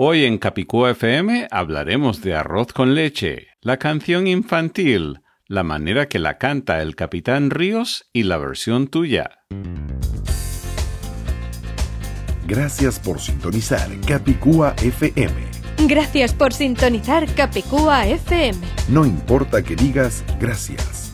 Hoy en Capicúa FM hablaremos de Arroz con leche, la canción infantil, la manera que la canta el Capitán Ríos y la versión tuya. Gracias por sintonizar Capicúa FM. Gracias por sintonizar Capicúa FM. No importa que digas gracias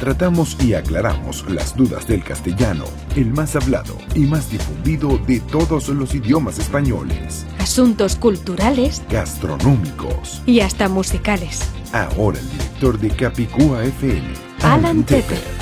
tratamos y aclaramos las dudas del castellano, el más hablado y más difundido de todos los idiomas españoles. Asuntos culturales. Gastronómicos. Y hasta musicales. Ahora el director de Capicúa FM, Alan Tepper.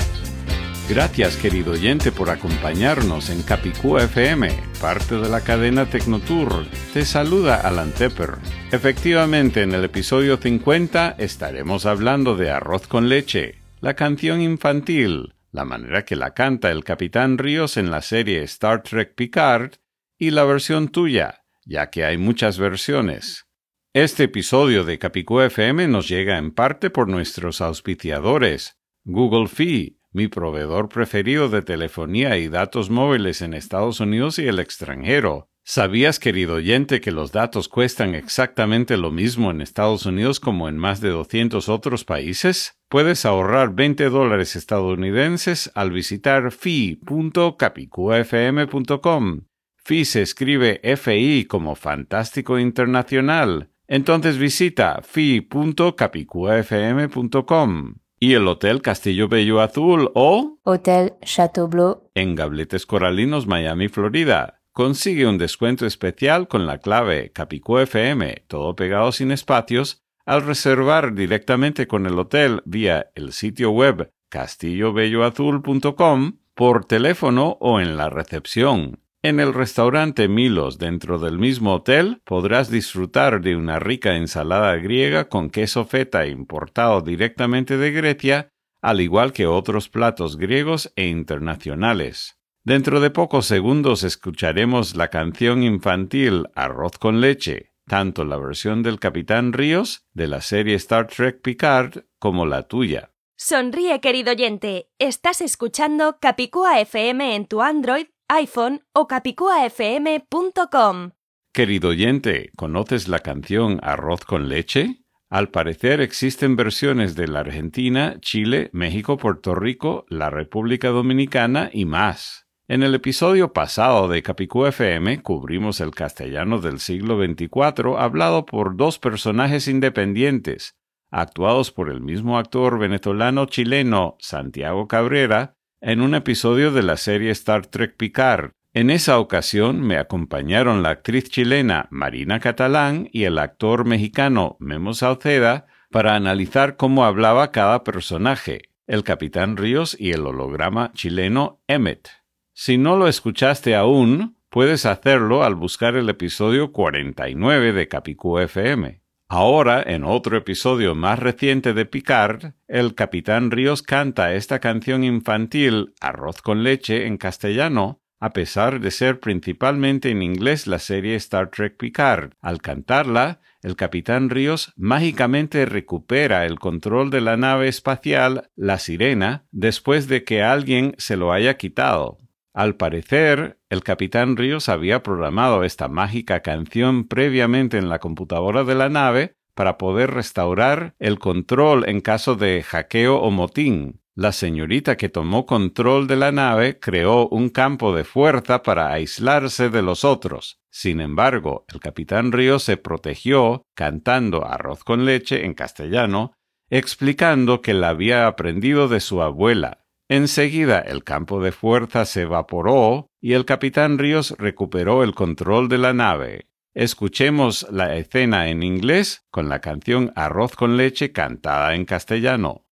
Gracias, querido oyente, por acompañarnos en Capicúa FM, parte de la cadena Tecnotour. Te saluda Alan Tepper. Efectivamente, en el episodio 50 estaremos hablando de Arroz con leche, la canción infantil, la manera que la canta el Capitán Ríos en la serie Star Trek Picard y la versión tuya, ya que hay muchas versiones. Este episodio de Capicú FM nos llega en parte por nuestros auspiciadores, Google Fee, mi proveedor preferido de telefonía y datos móviles en Estados Unidos y el extranjero. ¿Sabías, querido oyente, que los datos cuestan exactamente lo mismo en Estados Unidos como en más de 200 otros países? Puedes ahorrar 20 dólares estadounidenses al visitar fi.capicufm.com. FI se escribe FI como Fantástico Internacional entonces visita fi.capicuafm.com y el Hotel Castillo Bello Azul o Hotel Chateau Bleu en Gabletes Coralinos, Miami, Florida. Consigue un descuento especial con la clave CapicuFM, todo pegado sin espacios, al reservar directamente con el hotel vía el sitio web castillobelloazul.com por teléfono o en la recepción. En el restaurante Milos dentro del mismo hotel podrás disfrutar de una rica ensalada griega con queso feta importado directamente de Grecia, al igual que otros platos griegos e internacionales. Dentro de pocos segundos escucharemos la canción infantil Arroz con leche, tanto la versión del Capitán Ríos de la serie Star Trek Picard como la tuya. Sonríe, querido oyente. Estás escuchando Capicúa FM en tu Android iPhone o capicuafm.com. Querido oyente, ¿conoces la canción Arroz con leche? Al parecer existen versiones de la Argentina, Chile, México, Puerto Rico, la República Dominicana y más. En el episodio pasado de Capicú FM cubrimos el castellano del siglo XXIV hablado por dos personajes independientes, actuados por el mismo actor venezolano-chileno Santiago Cabrera en un episodio de la serie Star Trek Picard. En esa ocasión me acompañaron la actriz chilena Marina Catalán y el actor mexicano Memo Sauceda para analizar cómo hablaba cada personaje, el capitán Ríos y el holograma chileno Emmet. Si no lo escuchaste aún, puedes hacerlo al buscar el episodio 49 de Capicú FM. Ahora, en otro episodio más reciente de Picard, el capitán Ríos canta esta canción infantil Arroz con leche en castellano, a pesar de ser principalmente en inglés la serie Star Trek Picard. Al cantarla, el capitán Ríos mágicamente recupera el control de la nave espacial La Sirena después de que alguien se lo haya quitado. Al parecer, el capitán Ríos había programado esta mágica canción previamente en la computadora de la nave para poder restaurar el control en caso de hackeo o motín. La señorita que tomó control de la nave creó un campo de fuerza para aislarse de los otros. Sin embargo, el capitán Ríos se protegió cantando arroz con leche en castellano, explicando que la había aprendido de su abuela, Enseguida el campo de fuerza se evaporó y el capitán Ríos recuperó el control de la nave. Escuchemos la escena en inglés con la canción Arroz con leche cantada en castellano.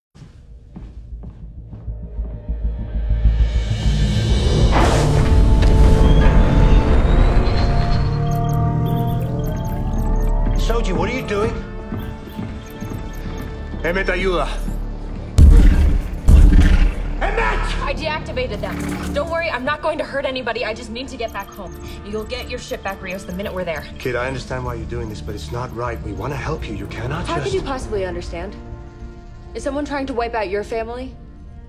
Soji, what are you doing? Emmet ayuda. I deactivated them. Don't worry, I'm not going to hurt anybody. I just need to get back home. You'll get your ship back, Rios, the minute we're there. Kid, I understand why you're doing this, but it's not right. We want to help you. You cannot How just... could you possibly understand? Is someone trying to wipe out your family?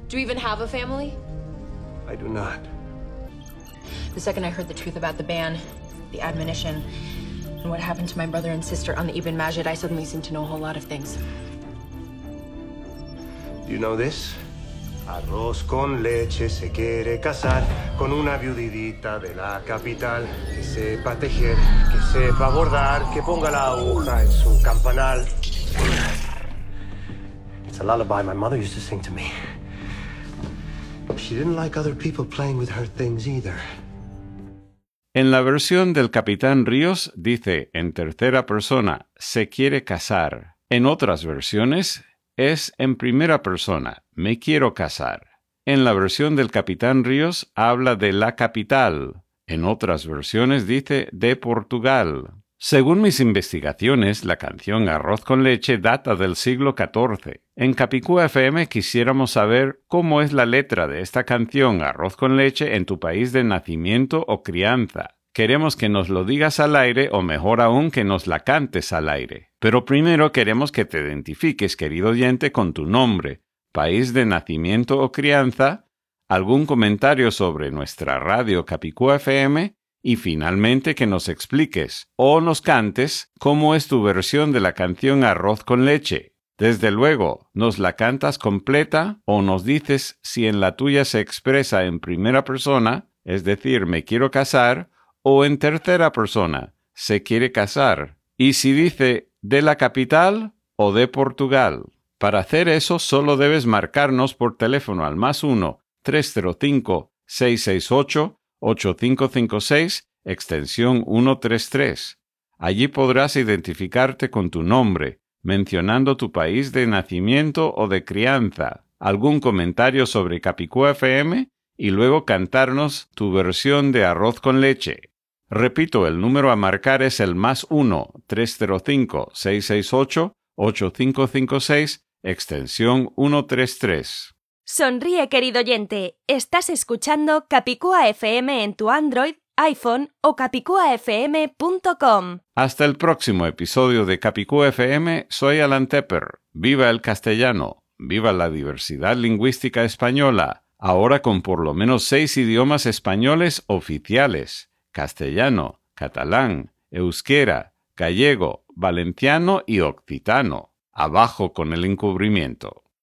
Do you even have a family? I do not. The second I heard the truth about the ban, the admonition, and what happened to my brother and sister on the Ibn Majid, I suddenly seemed to know a whole lot of things. Do you know this? Arroz con leche se quiere casar con una viudidita de la capital que sepa tejer, que sepa bordar, que ponga la aguja en su campanal. It's a lullaby my mother used to sing to me. She didn't like other people playing with her things either. En la versión del Capitán Ríos dice en tercera persona se quiere casar. En otras versiones es en primera persona me quiero casar. En la versión del Capitán Ríos habla de la capital. En otras versiones dice de Portugal. Según mis investigaciones, la canción Arroz con leche data del siglo XIV. En Capicúa FM quisiéramos saber cómo es la letra de esta canción Arroz con leche en tu país de nacimiento o crianza. Queremos que nos lo digas al aire o mejor aún que nos la cantes al aire. Pero primero queremos que te identifiques, querido oyente, con tu nombre, país de nacimiento o crianza, algún comentario sobre nuestra radio Capicúa FM y finalmente que nos expliques o nos cantes cómo es tu versión de la canción Arroz con leche. Desde luego, nos la cantas completa o nos dices si en la tuya se expresa en primera persona, es decir, me quiero casar, o en tercera persona, se quiere casar, y si dice de la capital o de Portugal. Para hacer eso solo debes marcarnos por teléfono al más 1 305 668 8556, extensión 133. Allí podrás identificarte con tu nombre, mencionando tu país de nacimiento o de crianza, algún comentario sobre Capicúa FM y luego cantarnos tu versión de arroz con leche. Repito, el número a marcar es el más 1-305-668-8556, extensión 133. Sonríe, querido oyente. Estás escuchando Capicúa FM en tu Android, iPhone o capicuafm.com. Hasta el próximo episodio de Capicúa FM, soy Alan Tepper. Viva el castellano, viva la diversidad lingüística española, ahora con por lo menos seis idiomas españoles oficiales, castellano, catalán, euskera, gallego, valenciano y occitano. Abajo con el encubrimiento.